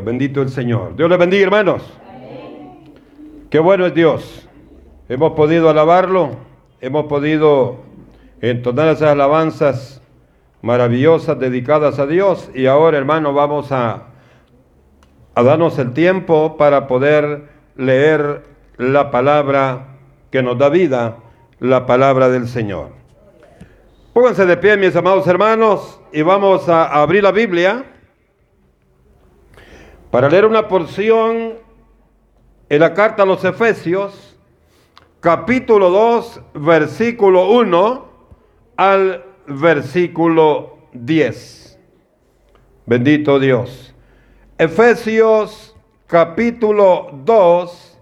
Bendito el Señor. Dios les bendiga, hermanos. Qué bueno es Dios. Hemos podido alabarlo, hemos podido entonar esas alabanzas maravillosas dedicadas a Dios y ahora, hermano, vamos a, a darnos el tiempo para poder leer la palabra que nos da vida, la palabra del Señor. Pónganse de pie, mis amados hermanos, y vamos a abrir la Biblia para leer una porción en la carta a los Efesios, capítulo 2, versículo 1 al versículo 10. Bendito Dios. Efesios capítulo 2,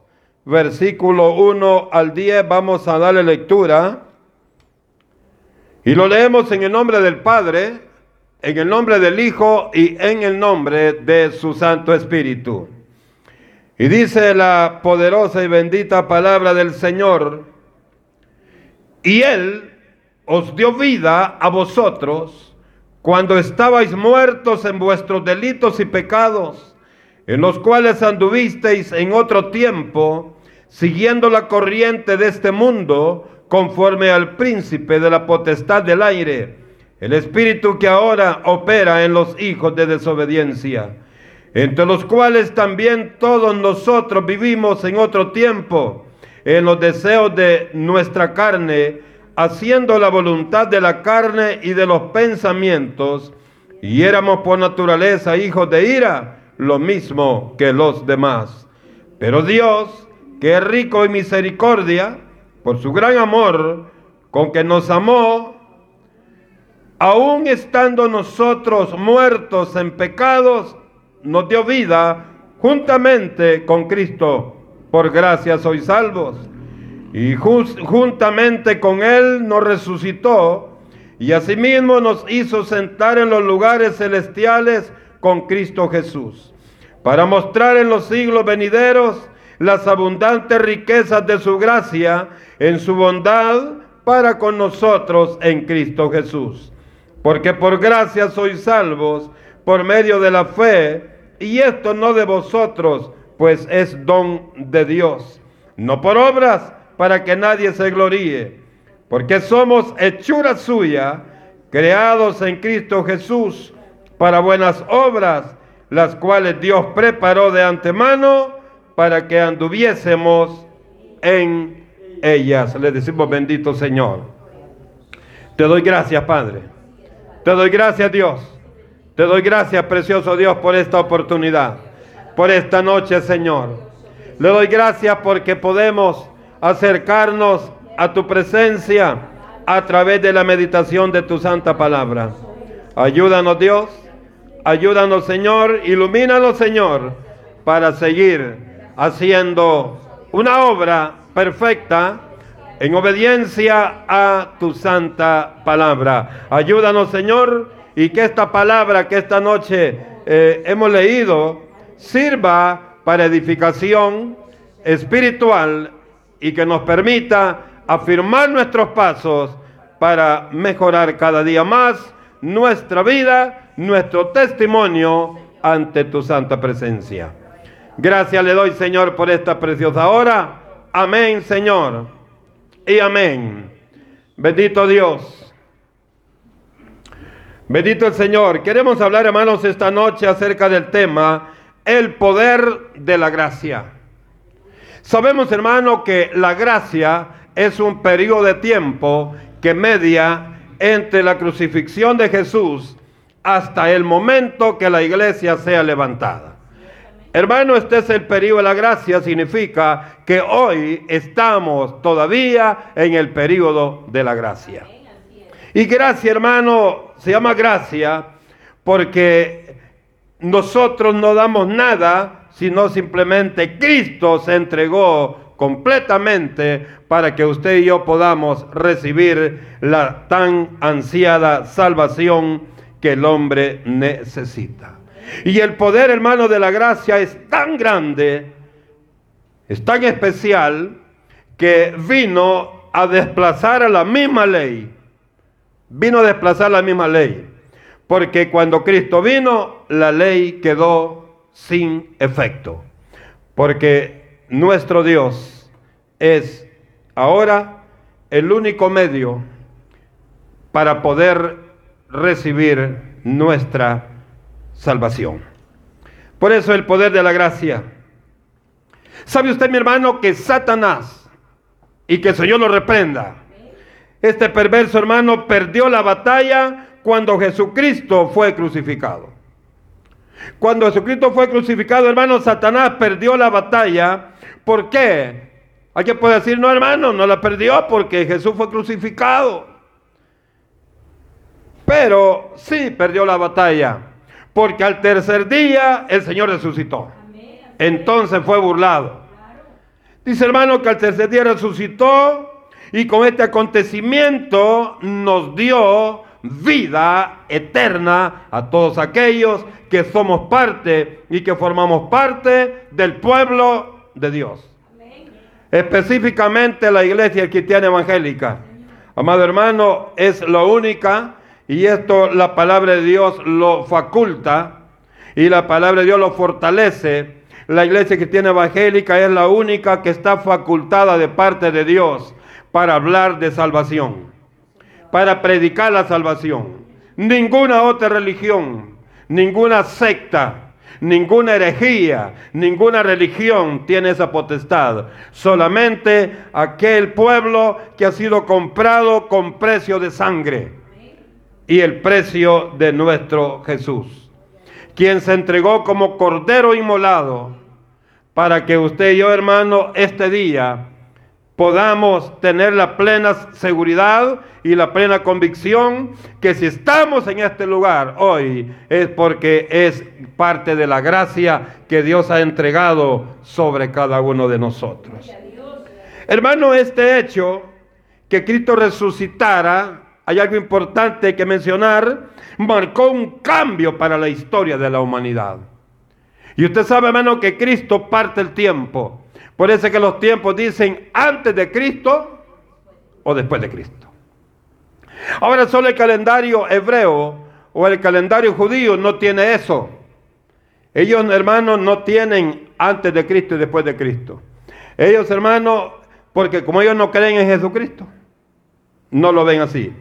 versículo 1 al 10, vamos a darle lectura. Y lo leemos en el nombre del Padre, en el nombre del Hijo y en el nombre de su Santo Espíritu. Y dice la poderosa y bendita palabra del Señor, y Él os dio vida a vosotros cuando estabais muertos en vuestros delitos y pecados, en los cuales anduvisteis en otro tiempo, siguiendo la corriente de este mundo, conforme al príncipe de la potestad del aire el espíritu que ahora opera en los hijos de desobediencia, entre los cuales también todos nosotros vivimos en otro tiempo, en los deseos de nuestra carne, haciendo la voluntad de la carne y de los pensamientos, y éramos por naturaleza hijos de ira, lo mismo que los demás. Pero Dios, que es rico en misericordia, por su gran amor, con que nos amó, aun estando nosotros muertos en pecados, nos dio vida juntamente con Cristo. Por gracia sois salvos. Y juntamente con Él nos resucitó y asimismo nos hizo sentar en los lugares celestiales con Cristo Jesús, para mostrar en los siglos venideros las abundantes riquezas de su gracia en su bondad para con nosotros en Cristo Jesús porque por gracia sois salvos por medio de la fe, y esto no de vosotros, pues es don de Dios, no por obras para que nadie se gloríe, porque somos hechura suya, creados en Cristo Jesús para buenas obras, las cuales Dios preparó de antemano para que anduviésemos en ellas. Le decimos bendito Señor. Te doy gracias, Padre te doy gracias Dios. Te doy gracias, precioso Dios, por esta oportunidad, por esta noche, Señor. Le doy gracias porque podemos acercarnos a tu presencia a través de la meditación de tu santa palabra. Ayúdanos, Dios. Ayúdanos, Señor. Ilumínanos, Señor, para seguir haciendo una obra perfecta en obediencia a tu santa palabra. Ayúdanos, Señor, y que esta palabra que esta noche eh, hemos leído sirva para edificación espiritual y que nos permita afirmar nuestros pasos para mejorar cada día más nuestra vida, nuestro testimonio ante tu santa presencia. Gracias le doy, Señor, por esta preciosa hora. Amén, Señor y amén. Bendito Dios. Bendito el Señor. Queremos hablar, hermanos, esta noche acerca del tema, el poder de la gracia. Sabemos, hermano, que la gracia es un periodo de tiempo que media entre la crucifixión de Jesús hasta el momento que la iglesia sea levantada. Hermano, este es el periodo de la gracia, significa que hoy estamos todavía en el periodo de la gracia. Y gracia, hermano, se llama gracia porque nosotros no damos nada, sino simplemente Cristo se entregó completamente para que usted y yo podamos recibir la tan ansiada salvación que el hombre necesita. Y el poder, hermano, de la gracia es tan grande, es tan especial, que vino a desplazar a la misma ley. Vino a desplazar la misma ley. Porque cuando Cristo vino, la ley quedó sin efecto. Porque nuestro Dios es ahora el único medio para poder recibir nuestra salvación. Por eso el poder de la gracia. ¿Sabe usted, mi hermano, que Satanás, y que el Señor lo reprenda, este perverso hermano perdió la batalla cuando Jesucristo fue crucificado? Cuando Jesucristo fue crucificado, hermano, Satanás perdió la batalla. ¿Por qué? Alguien puede decir, no, hermano, no la perdió porque Jesús fue crucificado. Pero sí perdió la batalla, porque al tercer día el Señor resucitó. Entonces fue burlado. Dice hermano que al tercer día resucitó y con este acontecimiento nos dio vida eterna a todos aquellos que somos parte y que formamos parte del pueblo de Dios. Específicamente la iglesia cristiana evangélica. Amado hermano, es la única y esto la palabra de Dios lo faculta y la palabra de Dios lo fortalece. La iglesia cristiana evangélica es la única que está facultada de parte de Dios para hablar de salvación, para predicar la salvación. Ninguna otra religión, ninguna secta, ninguna herejía, ninguna religión tiene esa potestad. Solamente aquel pueblo que ha sido comprado con precio de sangre y el precio de nuestro Jesús, quien se entregó como cordero inmolado para que usted y yo, hermano, este día podamos tener la plena seguridad y la plena convicción que si estamos en este lugar hoy es porque es parte de la gracia que Dios ha entregado sobre cada uno de nosotros. Hermano, este hecho que Cristo resucitara hay algo importante que mencionar, marcó un cambio para la historia de la humanidad. Y usted sabe, hermano, que Cristo parte el tiempo. Por eso que los tiempos dicen antes de Cristo o después de Cristo. Ahora solo el calendario hebreo o el calendario judío no tiene eso. Ellos, hermanos, no tienen antes de Cristo y después de Cristo. Ellos, hermanos, porque como ellos no creen en Jesucristo, no lo ven así.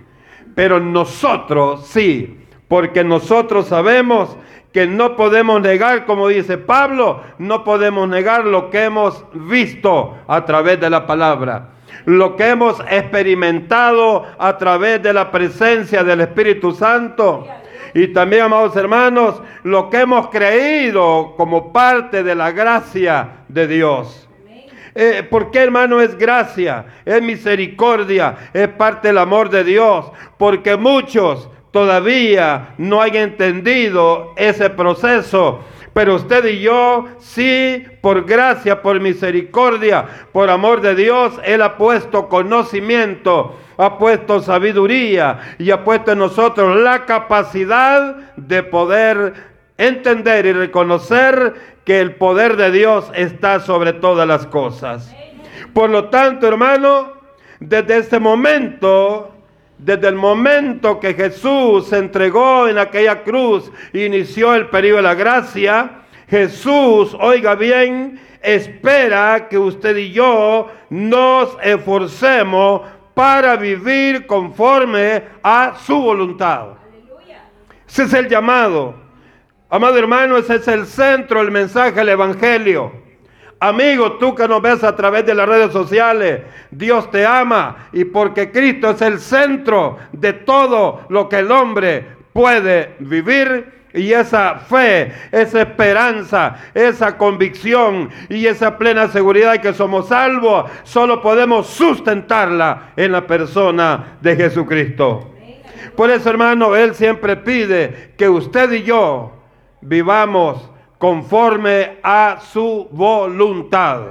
Pero nosotros sí, porque nosotros sabemos que no podemos negar, como dice Pablo, no podemos negar lo que hemos visto a través de la palabra, lo que hemos experimentado a través de la presencia del Espíritu Santo. Y también, amados hermanos, lo que hemos creído como parte de la gracia de Dios. Eh, ¿Por qué, hermano? Es gracia, es misericordia, es parte del amor de Dios. Porque muchos todavía no han entendido ese proceso. Pero usted y yo, sí, por gracia, por misericordia, por amor de Dios, Él ha puesto conocimiento, ha puesto sabiduría y ha puesto en nosotros la capacidad de poder entender y reconocer que el poder de Dios está sobre todas las cosas. Por lo tanto, hermano, desde este momento, desde el momento que Jesús se entregó en aquella cruz, inició el periodo de la gracia, Jesús, oiga bien, espera que usted y yo nos esforcemos para vivir conforme a su voluntad. Ese es el llamado. Amado hermano, ese es el centro, el mensaje del Evangelio. Amigo, tú que nos ves a través de las redes sociales, Dios te ama y porque Cristo es el centro de todo lo que el hombre puede vivir. Y esa fe, esa esperanza, esa convicción y esa plena seguridad de que somos salvos, solo podemos sustentarla en la persona de Jesucristo. Por eso, hermano, Él siempre pide que usted y yo vivamos conforme a su voluntad.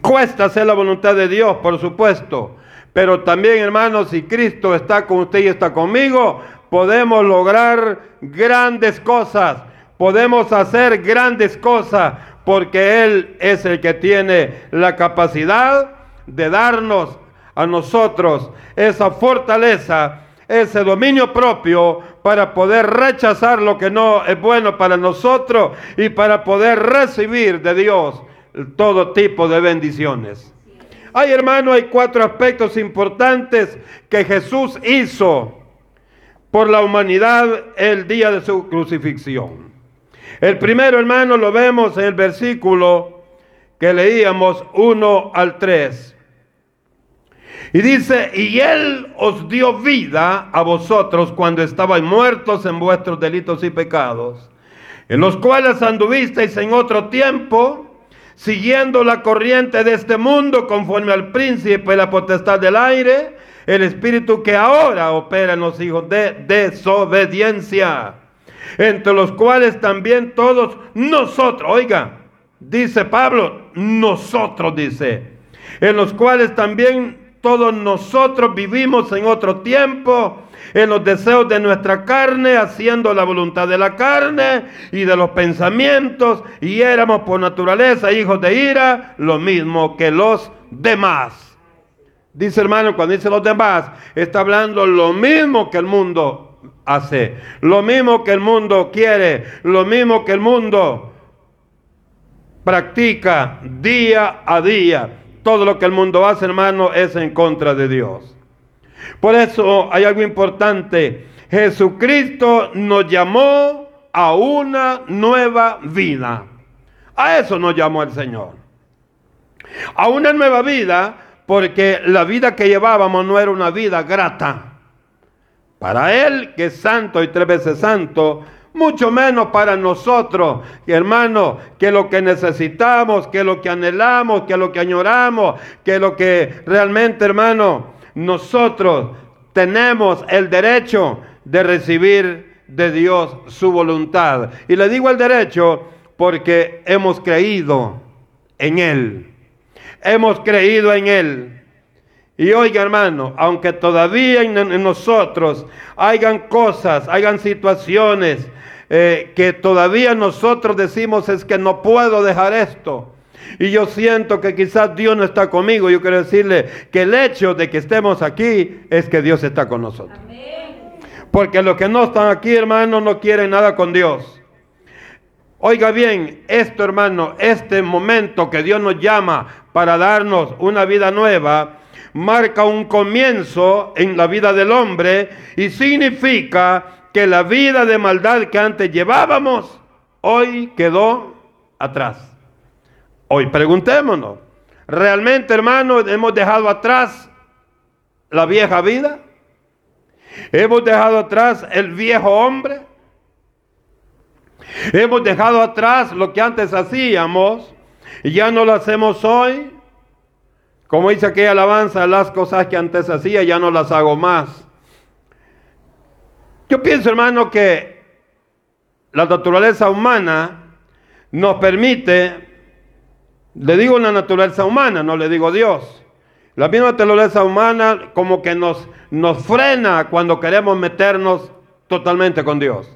Cuesta hacer la voluntad de Dios, por supuesto, pero también, hermanos, si Cristo está con usted y está conmigo, podemos lograr grandes cosas, podemos hacer grandes cosas, porque Él es el que tiene la capacidad de darnos a nosotros esa fortaleza, ese dominio propio para poder rechazar lo que no es bueno para nosotros y para poder recibir de Dios todo tipo de bendiciones. Hay hermano, hay cuatro aspectos importantes que Jesús hizo por la humanidad el día de su crucifixión. El primero, hermano, lo vemos en el versículo que leíamos 1 al 3. Y dice, y Él os dio vida a vosotros cuando estabais muertos en vuestros delitos y pecados, en los cuales anduvisteis en otro tiempo, siguiendo la corriente de este mundo conforme al príncipe la potestad del aire, el espíritu que ahora opera en los hijos de desobediencia, entre los cuales también todos nosotros, oiga, dice Pablo, nosotros dice, en los cuales también todos nosotros vivimos en otro tiempo, en los deseos de nuestra carne, haciendo la voluntad de la carne y de los pensamientos, y éramos por naturaleza hijos de ira, lo mismo que los demás. Dice hermano, cuando dice los demás, está hablando lo mismo que el mundo hace, lo mismo que el mundo quiere, lo mismo que el mundo practica día a día todo lo que el mundo hace, hermano, es en contra de Dios. Por eso hay algo importante. Jesucristo nos llamó a una nueva vida. A eso nos llamó el Señor. A una nueva vida porque la vida que llevábamos no era una vida grata. Para Él, que es santo y tres veces santo, mucho menos para nosotros, hermano, que lo que necesitamos, que lo que anhelamos, que lo que añoramos, que lo que realmente, hermano, nosotros tenemos el derecho de recibir de Dios su voluntad. Y le digo el derecho porque hemos creído en Él. Hemos creído en Él. Y oiga hermano, aunque todavía en, nosotros hayan cosas, hayan situaciones, eh, que todavía nosotros decimos es que no puedo dejar esto. Y yo siento que quizás Dios no está conmigo. Yo quiero decirle que el hecho de que estemos aquí es que Dios está con nosotros. Porque los que no están aquí, hermano, no quieren nada con Dios. Oiga bien, esto, hermano, este momento que Dios nos llama para darnos una vida nueva, marca un comienzo en la vida del hombre y significa que la vida de maldad que antes llevábamos, hoy quedó atrás. Hoy preguntémonos, ¿realmente hermano hemos dejado atrás la vieja vida? ¿Hemos dejado atrás el viejo hombre? ¿Hemos dejado atrás lo que antes hacíamos y ya no lo hacemos hoy? Como dice aquella alabanza, las cosas que antes hacía ya no las hago más. Yo pienso, hermano, que la naturaleza humana nos permite, le digo una naturaleza humana, no le digo Dios. La misma naturaleza humana como que nos, nos frena cuando queremos meternos totalmente con Dios.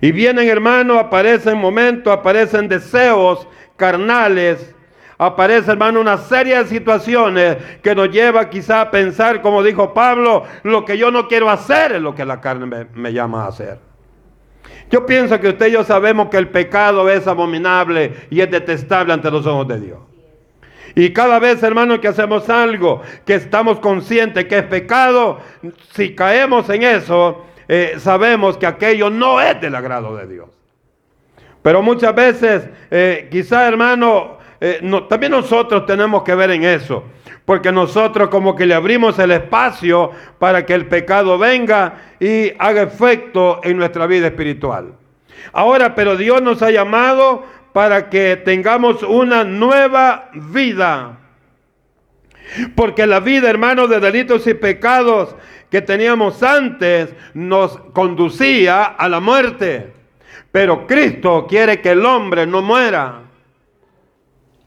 Y vienen, hermano, aparecen momentos, aparecen deseos carnales, aparece, hermano, una serie de situaciones que nos lleva quizá a pensar, como dijo Pablo, lo que yo no quiero hacer es lo que la carne me, llama a hacer. Yo pienso que usted y yo sabemos que el pecado es abominable y es detestable ante los ojos de Dios. Y cada vez, hermano, que hacemos algo que estamos conscientes que es pecado, si caemos en eso, eh, sabemos que aquello no es del agrado de Dios. Pero muchas veces, eh, quizá, hermano, eh, también nosotros tenemos que ver en eso. Porque nosotros como que le abrimos el espacio para que el pecado venga y haga efecto en nuestra vida espiritual. Ahora, pero Dios nos ha llamado para que tengamos una nueva vida. Porque la vida, hermano, de delitos y pecados que teníamos antes nos conducía a la muerte. Pero Cristo quiere que el hombre no muera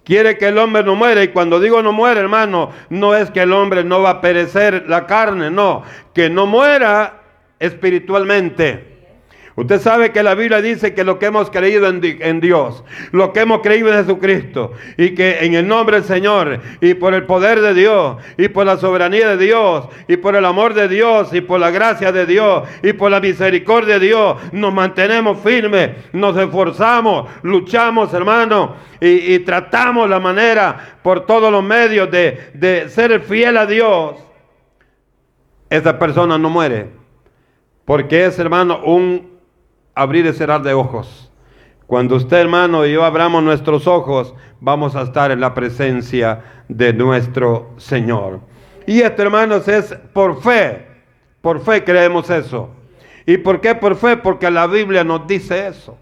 quiere que el hombre no muera. Y cuando digo no muera, hermano, no es que el hombre no va a perecer la carne, no, que no muera espiritualmente. Usted sabe que la Biblia dice que lo que hemos creído en, Dios, lo que hemos creído en Jesucristo, y que en el nombre del Señor, y por el poder de Dios, y por la soberanía de Dios, y por el amor de Dios, y por la gracia de Dios, y por la misericordia de Dios, nos mantenemos firmes, nos esforzamos, luchamos, hermano, y, tratamos la manera por todos los medios de, de ser fiel a Dios. Esa persona no muere, porque es, hermano, un abrir y cerrar de ojos. Cuando usted, hermano, y yo abramos nuestros ojos, vamos a estar en la presencia de nuestro Señor. Y esto, hermanos, es por fe. Por fe creemos eso. ¿Y por qué por fe? Porque la Biblia nos dice eso.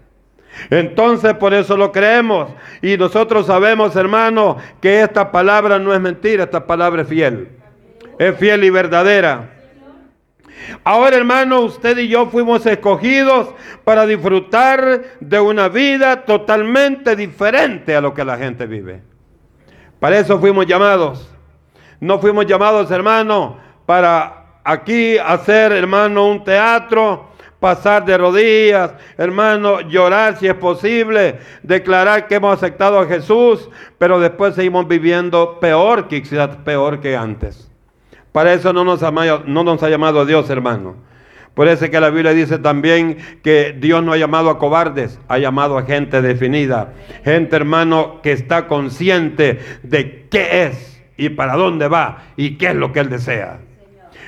Entonces por eso lo creemos. Y nosotros sabemos, hermano, que esta palabra no es mentira, esta palabra es fiel. Es fiel y verdadera. Ahora, hermano, usted y yo fuimos escogidos para disfrutar de una vida totalmente diferente a lo que la gente vive. Para eso fuimos llamados. No fuimos llamados, hermano, para aquí hacer, hermano, un teatro, pasar de rodillas, hermano, llorar si es posible, declarar que hemos aceptado a Jesús, pero después seguimos viviendo peor, quizás peor que antes. Para eso no nos, ha, llamado Dios, hermano. Por eso es que la Biblia dice también que Dios no ha llamado a cobardes, ha llamado a gente definida. Gente, hermano, que está consciente de qué es y para dónde va y qué es lo que Él desea.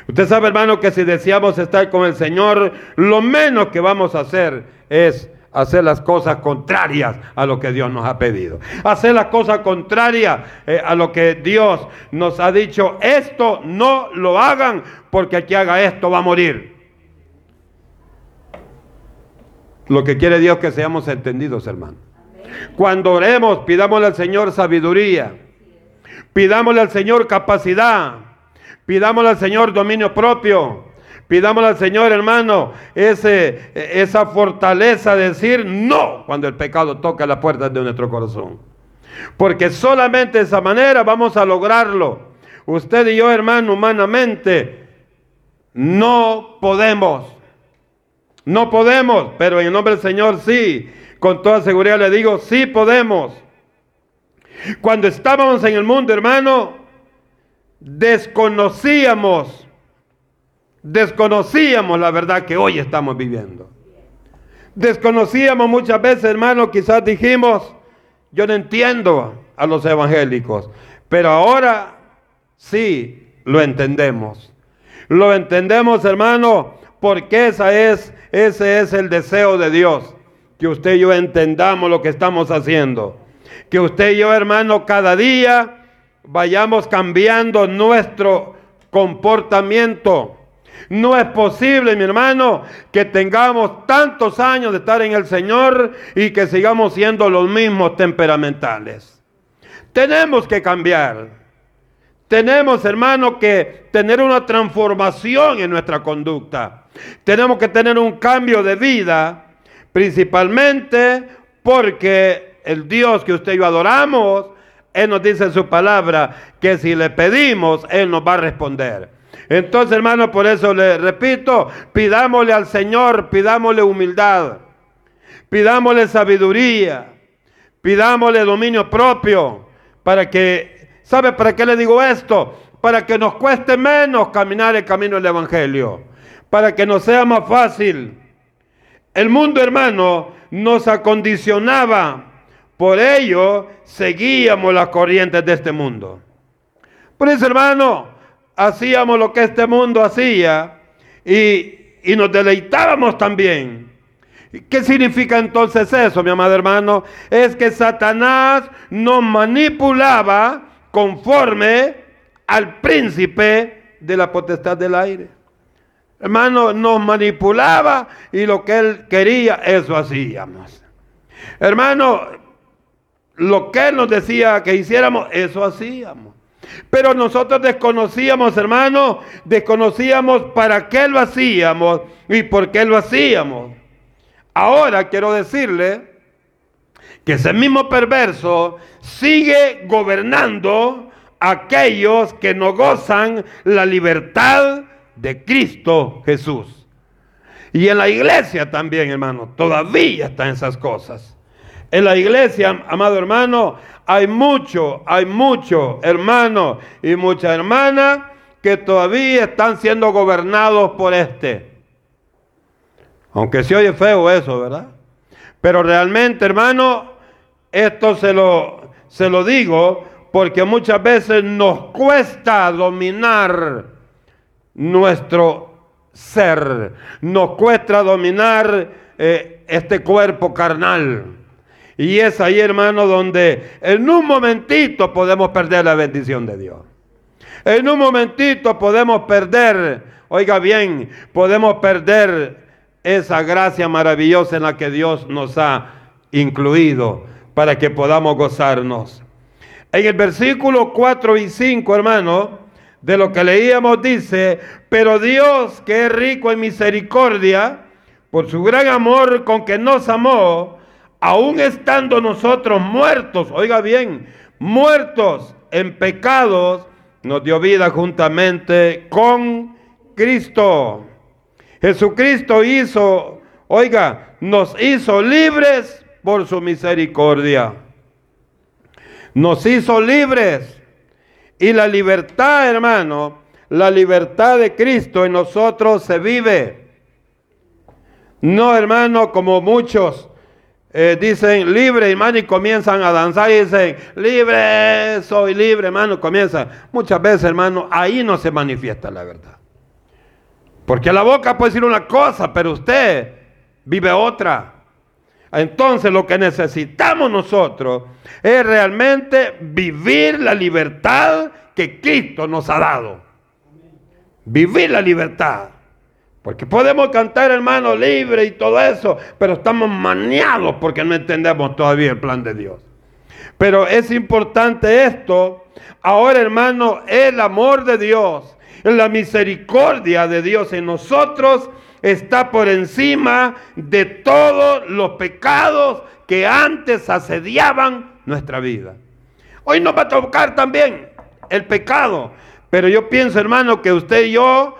Usted sabe, hermano, que si deseamos estar con el Señor, lo menos que vamos a hacer es hacer las cosas contrarias a lo que Dios nos ha pedido. Hacer las cosas contrarias eh, a lo que Dios nos ha dicho. Esto no lo hagan porque el que haga esto va a morir. Lo que quiere Dios que seamos entendidos, hermano. Cuando oremos, pidámosle al Señor sabiduría. Pidámosle al Señor capacidad. Pidámosle al Señor dominio propio. Pidámosle al Señor, hermano, ese, esa fortaleza de decir no cuando el pecado toca la puerta de nuestro corazón. Porque solamente de esa manera vamos a lograrlo. Usted y yo, hermano, humanamente, no podemos. No podemos, pero en el nombre del Señor sí. Con toda seguridad le digo, sí podemos. Cuando estábamos en el mundo, hermano, desconocíamos desconocíamos la verdad que hoy estamos viviendo. Desconocíamos muchas veces, hermano, quizás dijimos, yo no entiendo a los evangélicos, pero ahora sí lo entendemos. Lo entendemos, hermano, porque esa es, ese es el deseo de Dios, que usted y yo entendamos lo que estamos haciendo. Que usted y yo, hermano, cada día vayamos cambiando nuestro comportamiento no es posible, mi hermano, que tengamos tantos años de estar en el Señor y que sigamos siendo los mismos temperamentales. Tenemos que cambiar. Tenemos, hermano, que tener una transformación en nuestra conducta. Tenemos que tener un cambio de vida, principalmente porque el Dios que usted y yo adoramos, Él nos dice en su palabra que si le pedimos, Él nos va a responder. Entonces, hermano, por eso le repito, pidámosle al Señor, pidámosle humildad, pidámosle sabiduría, pidámosle dominio propio, para que, ¿sabe para qué le digo esto? Para que nos cueste menos caminar el camino del Evangelio, para que nos sea más fácil. El mundo, hermano, nos acondicionaba, por ello seguíamos las corrientes de este mundo. Por eso, hermano, hacíamos lo que este mundo hacía y, nos deleitábamos también. ¿Qué significa entonces eso, mi amado hermano? Es que Satanás nos manipulaba conforme al príncipe de la potestad del aire. Hermano, nos manipulaba y lo que él quería, eso hacíamos. Hermano, lo que él nos decía que hiciéramos, eso hacíamos. Pero nosotros desconocíamos, hermano, desconocíamos para qué lo hacíamos y por qué lo hacíamos. Ahora quiero decirle que ese mismo perverso sigue gobernando a aquellos que no gozan la libertad de Cristo Jesús. Y en la iglesia también, hermano, todavía están esas cosas. En la iglesia, amado hermano, hay mucho, hay mucho hermano y muchas hermanas que todavía están siendo gobernados por este. Aunque se oye feo eso, ¿verdad? Pero realmente, hermano, esto se lo, se lo digo porque muchas veces nos cuesta dominar nuestro ser, nos cuesta dominar eh, este cuerpo carnal. Y es ahí, hermano, donde en un momentito podemos perder la bendición de Dios. En un momentito podemos perder, oiga bien, podemos perder esa gracia maravillosa en la que Dios nos ha incluido para que podamos gozarnos. En el versículo 4 y 5, hermano, de lo que leíamos dice, pero Dios que es rico en misericordia, por su gran amor con que nos amó, aún estando nosotros muertos, oiga bien, muertos en pecados, nos dio vida juntamente con Cristo. Jesucristo hizo, oiga, nos hizo libres por su misericordia. Nos hizo libres. Y la libertad, hermano, la libertad de Cristo en nosotros se vive. No, hermano, como muchos eh, dicen libre, hermano, y comienzan a danzar y dicen, libre, soy libre, hermano, comienza. Muchas veces, hermano, ahí no se manifiesta la verdad. Porque la boca puede decir una cosa, pero usted vive otra. Entonces lo que necesitamos nosotros es realmente vivir la libertad que Cristo nos ha dado. Vivir la libertad. Porque podemos cantar, hermano, libre y todo eso, pero estamos maniados porque no entendemos todavía el plan de Dios. Pero es importante esto. Ahora, hermano, el amor de Dios, la misericordia de Dios en nosotros está por encima de todos los pecados que antes asediaban nuestra vida. Hoy nos va a tocar también el pecado, pero yo pienso, hermano, que usted y yo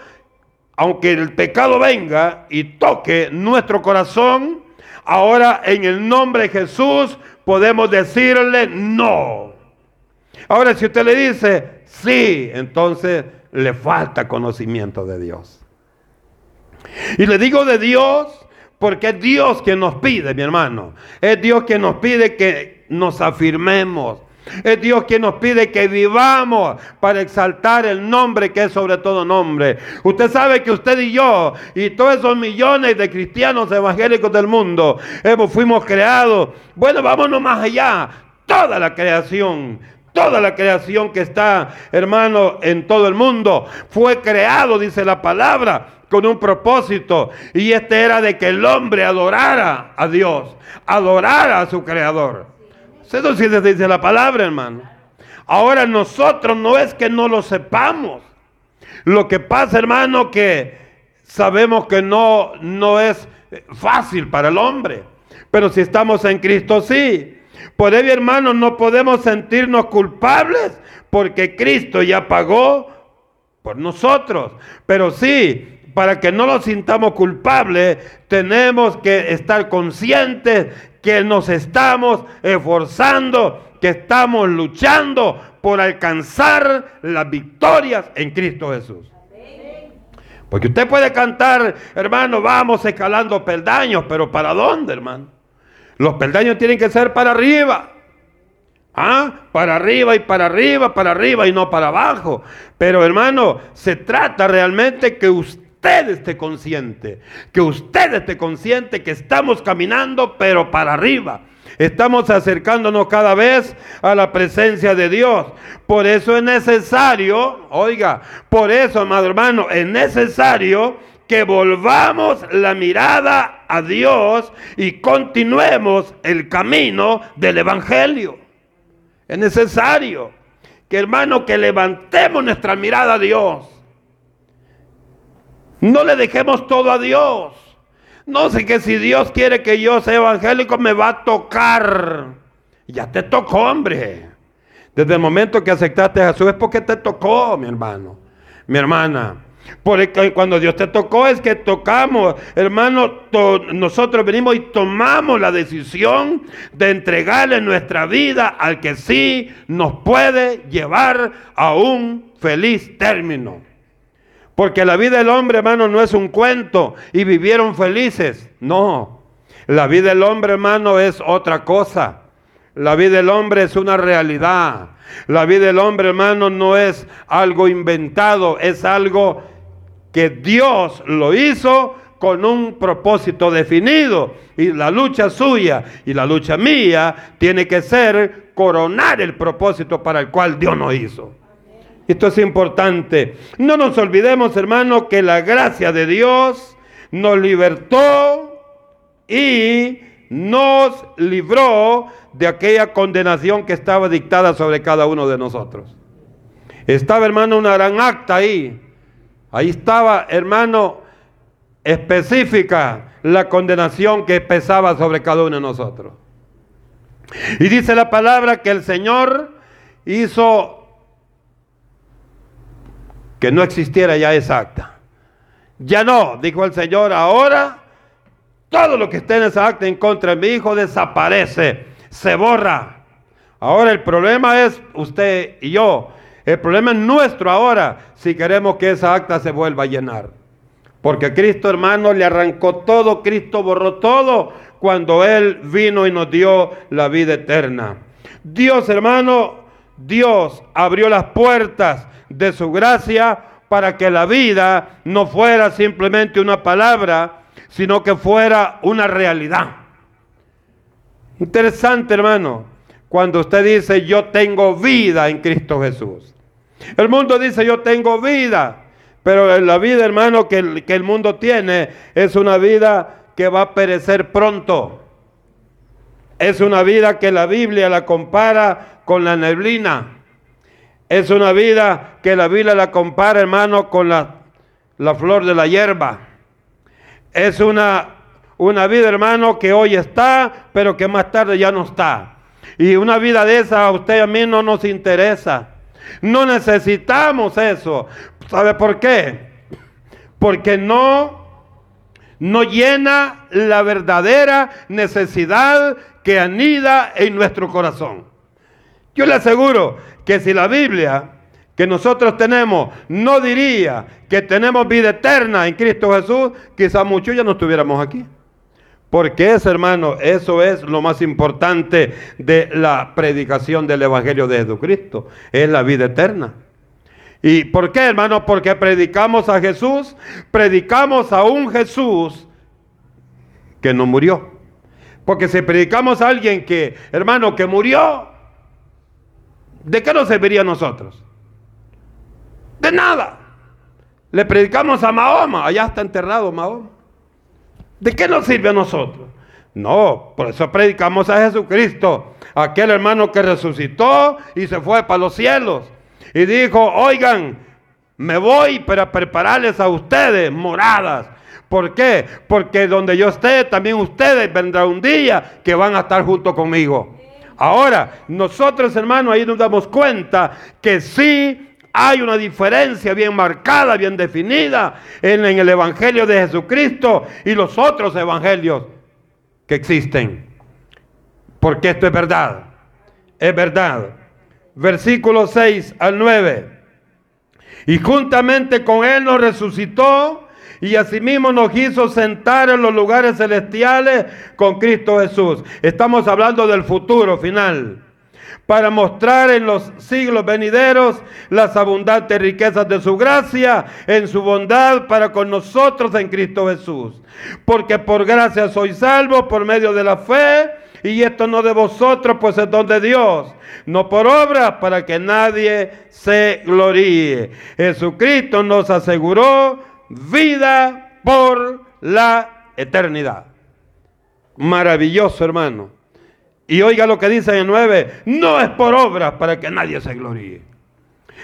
aunque el pecado venga y toque nuestro corazón, ahora en el nombre de Jesús podemos decirle no. Ahora si usted le dice sí, entonces le falta conocimiento de Dios. Y le digo de Dios porque es Dios quien nos pide, mi hermano. Es Dios quien nos pide que nos afirmemos, es Dios quien nos pide que vivamos para exaltar el nombre que es sobre todo nombre. Usted sabe que usted y yo y todos esos millones de cristianos evangélicos del mundo hemos, fuimos creados. Bueno, vámonos más allá. Toda la creación toda la creación que está, hermano, en todo el mundo, fue creado, dice la palabra, con un propósito. Y este era de que el hombre adorara a Dios, adorara a su creador. Eso sí dice la palabra, hermano. Ahora nosotros no es que no lo sepamos. Lo que pasa, hermano, que sabemos que no, no es fácil para el hombre. Pero si estamos en Cristo, sí. Por ello, hermano, no podemos sentirnos culpables porque Cristo ya pagó por nosotros. Pero sí, para que no lo sintamos culpables, tenemos que estar conscientes que nos estamos esforzando, que estamos luchando por alcanzar las victorias en Cristo Jesús. Porque usted puede cantar, hermano, vamos escalando peldaños, pero ¿para dónde, hermano? Los peldaños tienen que ser para arriba. ¿Ah? Para arriba y para arriba, para arriba y no para abajo. Pero hermano, se trata realmente que usted usted esté consciente, que usted esté consciente que estamos caminando pero para arriba. Estamos acercándonos cada vez a la presencia de Dios. Por eso es necesario, oiga, por eso, amado hermano, es necesario que volvamos la mirada a Dios y continuemos el camino del Evangelio. Es necesario que, hermano, que levantemos nuestra mirada a Dios no le dejemos todo a Dios. No sé que si Dios quiere que yo sea evangélico me va a tocar. Ya te tocó, hombre. Desde el momento que aceptaste a Jesús es porque te tocó, mi hermano, mi hermana. Porque cuando Dios te tocó es que tocamos, hermano, nosotros venimos y tomamos la decisión de entregarle nuestra vida al que sí nos puede llevar a un feliz término. Porque la vida del hombre, hermano, no es un cuento y vivieron felices. No, la vida del hombre, hermano, es otra cosa. La vida del hombre es una realidad. La vida del hombre, hermano, no es algo inventado, es algo que Dios lo hizo con un propósito definido. Y la lucha suya y la lucha mía tiene que ser coronar el propósito para el cual Dios nos hizo. Esto es importante. No nos olvidemos, hermano, que la gracia de Dios nos libertó y nos libró de aquella condenación que estaba dictada sobre cada uno de nosotros. Estaba, hermano, una gran acta ahí Ahí estaba, hermano, específica la condenación que pesaba sobre cada uno de nosotros. Y dice la palabra que el Señor hizo que no existiera ya esa acta. Ya no, dijo el Señor, ahora todo lo que esté en esa acta en contra de mi hijo desaparece, se borra. Ahora el problema es usted y yo, el problema es nuestro ahora si queremos que esa acta se vuelva a llenar. Porque Cristo hermano le arrancó todo, Cristo borró todo cuando Él vino y nos dio la vida eterna. Dios hermano, Dios abrió las puertas de su gracia para que la vida no fuera simplemente una palabra, sino que fuera una realidad. Interesante hermano, cuando usted dice yo tengo vida en Cristo Jesús. El mundo dice yo tengo vida, pero la vida, hermano, que el, que el mundo tiene es una vida que va a perecer pronto. Es una vida que la Biblia la compara con la neblina. Es una vida que la Biblia la compara, hermano, con la, la flor de la hierba. Es una, una vida, hermano, que hoy está, pero que más tarde ya no está. Y una vida de esa a usted y a mí no nos interesa. No necesitamos eso. ¿Sabe por qué? Porque no, no llena la verdadera necesidad que anida en nuestro corazón. Yo le aseguro que si la Biblia que nosotros tenemos no diría que tenemos vida eterna en Cristo Jesús, quizás muchos ya no estuviéramos aquí. Porque eso, hermano, eso es lo más importante de la predicación del Evangelio de Jesucristo, es la vida eterna. ¿Y por qué, hermano? Porque predicamos a Jesús, predicamos a un Jesús que no murió. Porque si predicamos a alguien que, hermano, que murió, ¿de qué nos serviría a nosotros? De nada. Le predicamos a Mahoma, allá está enterrado Mahoma. ¿De qué nos sirve a nosotros? No, por eso predicamos a Jesucristo, aquel hermano que resucitó y se fue para los cielos. Y dijo, oigan, me voy para prepararles a ustedes moradas. ¿Por qué? Porque donde yo esté, también ustedes vendrá un día que van a estar junto conmigo. Ahora, nosotros hermanos ahí nos damos cuenta que sí hay una diferencia bien marcada, bien definida en, el Evangelio de Jesucristo y los otros evangelios que existen. Porque esto es verdad. Es verdad. Versículo 6 al 9. Y juntamente con Él nos resucitó y asimismo nos hizo sentar en los lugares celestiales con Cristo Jesús. Estamos hablando del futuro final para mostrar en los siglos venideros las abundantes riquezas de su gracia, en su bondad para con nosotros en Cristo Jesús. Porque por gracia soy salvo por medio de la fe, y esto no de vosotros, pues es don de Dios, no por obra, para que nadie se gloríe. Jesucristo nos aseguró vida por la eternidad. Maravilloso, hermano. Y oiga lo que dice en el 9, no es por obras para que nadie se gloríe.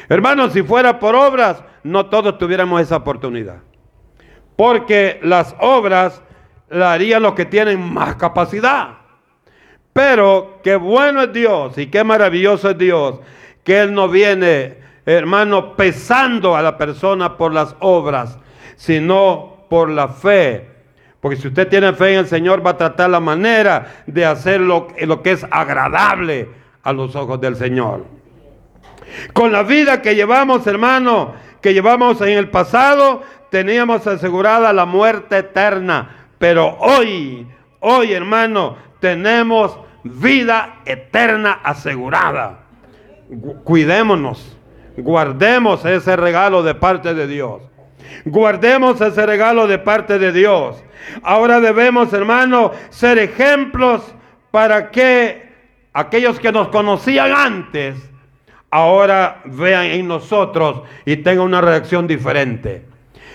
Hermanos, si fuera por obras, no todos tuviéramos esa oportunidad. Porque las obras la harían los que tienen más capacidad. Pero qué bueno es Dios y qué maravilloso es Dios, que Él no viene hermano, pesando a la persona por las obras, sino por la fe. Porque si usted tiene fe en el Señor, va a tratar la manera de hacer lo, lo que es agradable a los ojos del Señor. Con la vida que llevamos, hermano, que llevamos en el pasado, teníamos asegurada la muerte eterna. Pero hoy, hoy, hermano, tenemos vida eterna asegurada. Cuidémonos, guardemos ese regalo de parte de Dios. Guardemos ese regalo de parte de Dios. Ahora debemos, hermano, ser ejemplos para que aquellos que nos conocían antes, ahora vean en nosotros y tengan una reacción diferente.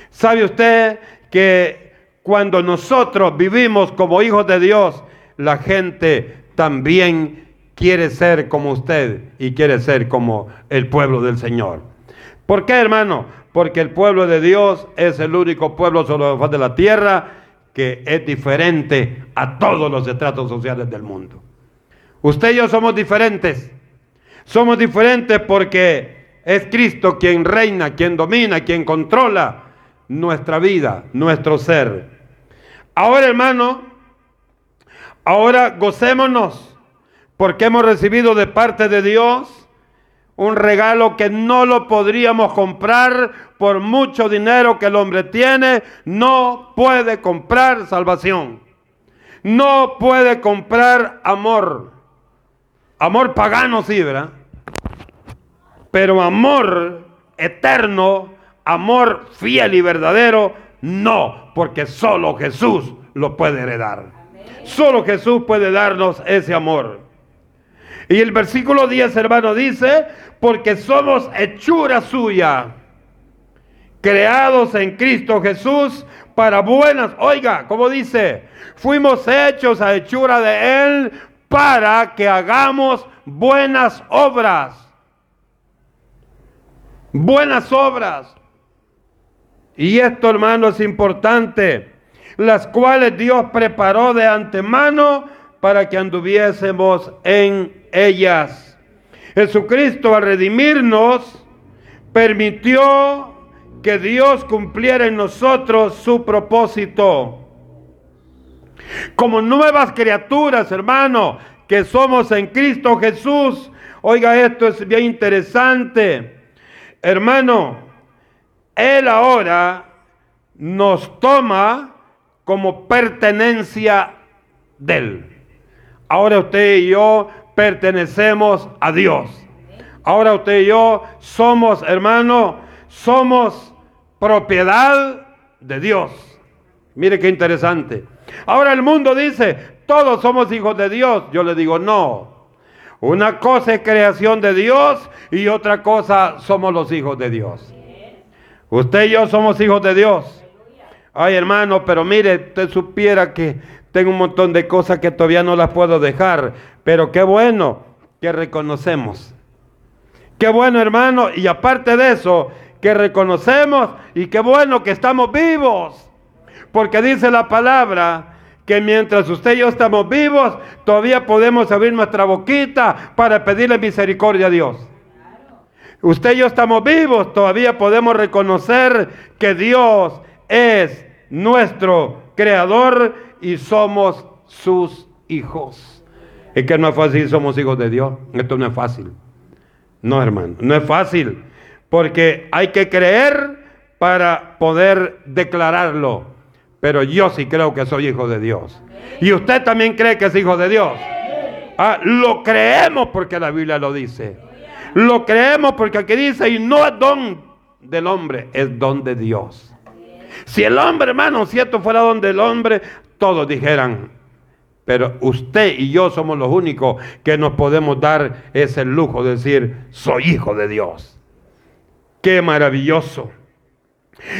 ¿Sabe usted que cuando nosotros vivimos como hijos de Dios, la gente también quiere ser como usted y quiere ser como el pueblo del Señor. ¿Por qué, hermano? Porque el pueblo de Dios es el único pueblo sobre la faz de la tierra que es diferente a todos los estratos sociales del mundo. Usted y yo somos diferentes. Somos diferentes porque es Cristo quien reina, quien domina, quien controla nuestra vida, nuestro ser. Ahora, hermano, ahora gocémonos porque hemos recibido de parte de Dios un regalo que no lo podríamos comprar por mucho dinero que el hombre tiene, no puede comprar salvación. No puede comprar amor. Amor pagano sí, ¿verdad? Pero amor eterno, amor fiel y verdadero, no, porque solo Jesús lo puede heredar. Solo Jesús puede darnos ese amor. Y el versículo 10, hermano, dice, porque somos hechura suya, creados en Cristo Jesús para buenas. Oiga, como dice, fuimos hechos a hechura de Él para que hagamos buenas obras. Buenas obras. Y esto, hermano, es importante. Las cuales Dios preparó de antemano para que anduviésemos en ellas. Jesucristo al redimirnos permitió que Dios cumpliera en nosotros su propósito. Como nuevas criaturas, hermano, que somos en Cristo Jesús. Oiga, esto es bien interesante. Hermano, Él ahora nos toma como pertenencia de Él. Ahora usted y yo pertenecemos a Dios. Ahora usted y yo somos, hermano, somos propiedad de Dios. Mire qué interesante. Ahora el mundo dice, todos somos hijos de Dios. Yo le digo, no. Una cosa es creación de Dios y otra cosa somos los hijos de Dios. Usted y yo somos hijos de Dios. Ay, hermano, pero mire, usted supiera que tengo un montón de cosas que todavía no las puedo dejar, pero qué bueno que reconocemos. Qué bueno, hermano, y aparte de eso, que reconocemos y qué bueno que estamos vivos. Porque dice la palabra que mientras usted y yo estamos vivos, todavía podemos abrir nuestra boquita para pedirle misericordia a Dios. Usted y yo estamos vivos, todavía podemos reconocer que Dios es nuestro creador y somos sus hijos. Es que no es fácil, somos hijos de Dios. Esto no es fácil. No, hermano, no es fácil. Porque hay que creer para poder declararlo. Pero yo sí creo que soy hijo de Dios. Y usted también cree que es hijo de Dios. Ah, lo creemos porque la Biblia lo dice. Lo creemos porque aquí dice, y no es don del hombre, es don de Dios. Si el hombre, hermano, si esto fuera don del hombre, todos dijeran, pero usted y yo somos los únicos que nos podemos dar ese lujo de decir, soy hijo de Dios. Qué maravilloso.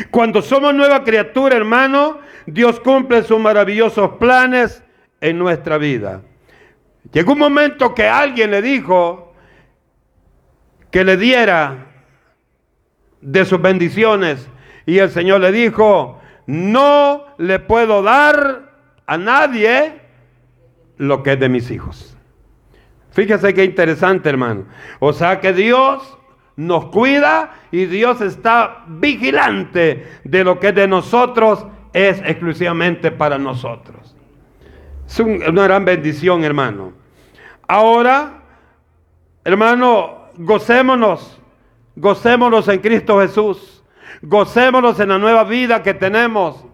Cuando somos nueva criatura, hermano, Dios cumple sus maravillosos planes en nuestra vida. Llegó un momento que alguien le dijo que le diera de sus bendiciones y el Señor le dijo, no le puedo dar a nadie lo que es de mis hijos. Fíjese qué interesante, hermano. O sea que Dios nos cuida y Dios está vigilante de lo que de nosotros es exclusivamente para nosotros. Es una gran bendición, hermano. Ahora, hermano, gocémonos, gocémonos en Cristo Jesús, gocémonos en la nueva vida que tenemos,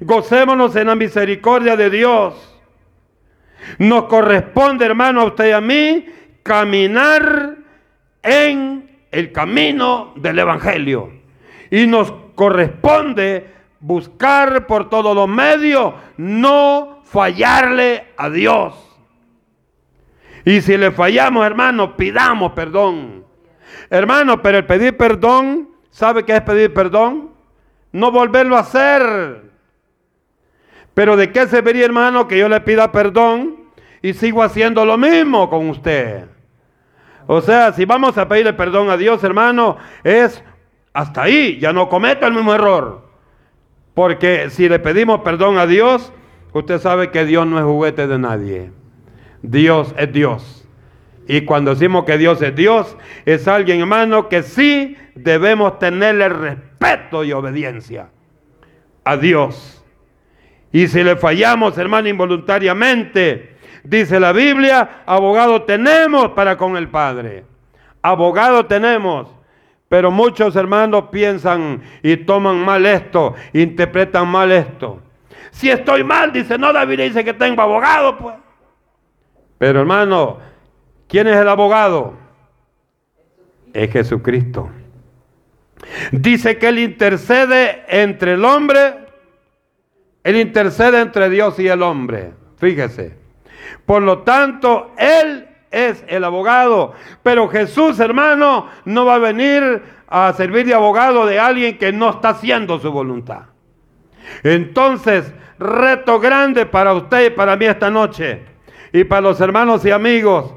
gocémonos en la misericordia de Dios. Nos corresponde, hermano, a usted y a mí, caminar en el camino del Evangelio. Y nos corresponde buscar por todos los medios no fallarle a Dios. Y si le fallamos, hermano, pidamos perdón. Hermano, pero el pedir perdón, ¿sabe qué es pedir perdón? No volverlo a hacer. Pero ¿de qué se vería, hermano, que yo le pida perdón y sigo haciendo lo mismo con usted? O sea, si vamos a pedirle perdón a Dios, hermano, es hasta ahí, ya no cometa el mismo error. Porque si le pedimos perdón a Dios, usted sabe que Dios no es juguete de nadie. Dios es Dios. Y cuando decimos que Dios es Dios, es alguien, hermano, que sí debemos tenerle respeto y obediencia a Dios. Y si le fallamos, hermano, involuntariamente, Dice la Biblia, abogado tenemos para con el Padre. Abogado tenemos. Pero muchos hermanos piensan y toman mal esto, interpretan mal esto. Si estoy mal, dice, no, David dice que tengo abogado, pues. Pero hermano, ¿quién es el abogado? Es Jesucristo. Dice que Él intercede entre el hombre, Él intercede entre Dios y el hombre. Fíjese. Por lo tanto, Él es el abogado. Pero Jesús, hermano, no va a venir a servir de abogado de alguien que no está haciendo su voluntad. Entonces, reto grande para usted y para mí esta noche. Y para los hermanos y amigos,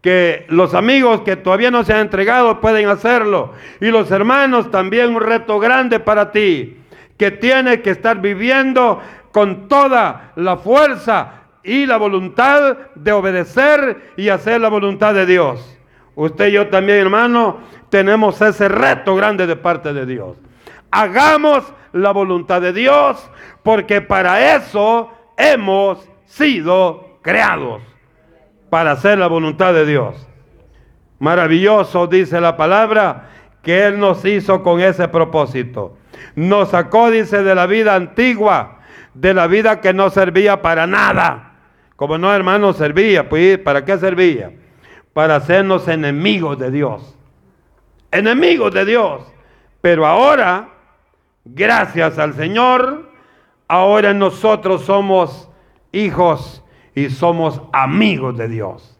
que los amigos que todavía no se han entregado pueden hacerlo. Y los hermanos también un reto grande para ti, que tienes que estar viviendo con toda la fuerza y la voluntad de obedecer y hacer la voluntad de Dios. Usted y yo también, hermano, tenemos ese reto grande de parte de Dios. Hagamos la voluntad de Dios porque para eso hemos sido creados, para hacer la voluntad de Dios. Maravilloso, dice la palabra, que Él nos hizo con ese propósito. Nos sacó, dice, de la vida antigua, de la vida que no servía para nada como no, hermano, servía. Pues, ¿para qué servía? Para hacernos enemigos de Dios. Enemigos de Dios. Pero ahora, gracias al Señor, ahora nosotros somos hijos y somos amigos de Dios.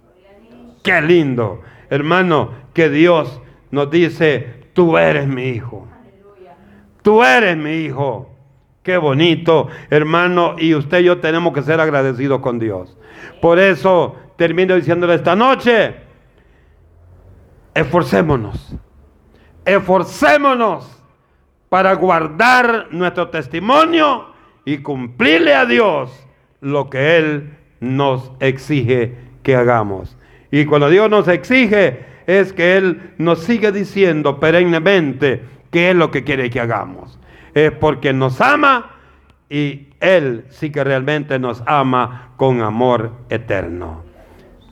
Qué lindo, hermano, que Dios nos dice, tú eres mi hijo. Tú eres mi hijo. Qué bonito, hermano, y usted y yo tenemos que ser agradecidos con Dios. Por eso termino diciéndole esta noche, esforcémonos, esforcémonos para guardar nuestro testimonio y cumplirle a Dios lo que Él nos exige que hagamos. Y cuando Dios nos exige, es que Él nos sigue diciendo perennemente qué es lo que quiere que hagamos es porque nos ama y Él sí que realmente nos ama con amor eterno.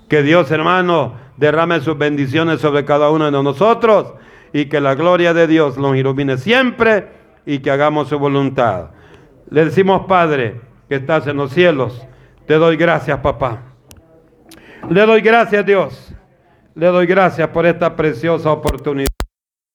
Que Dios hermano derrame sus bendiciones sobre cada uno de nosotros y que la gloria de Dios nos ilumine siempre y que hagamos su voluntad. Le decimos, Padre, que estás en los cielos, te doy gracias, papá. Le doy gracias, Dios. Le doy gracias por esta preciosa oportunidad.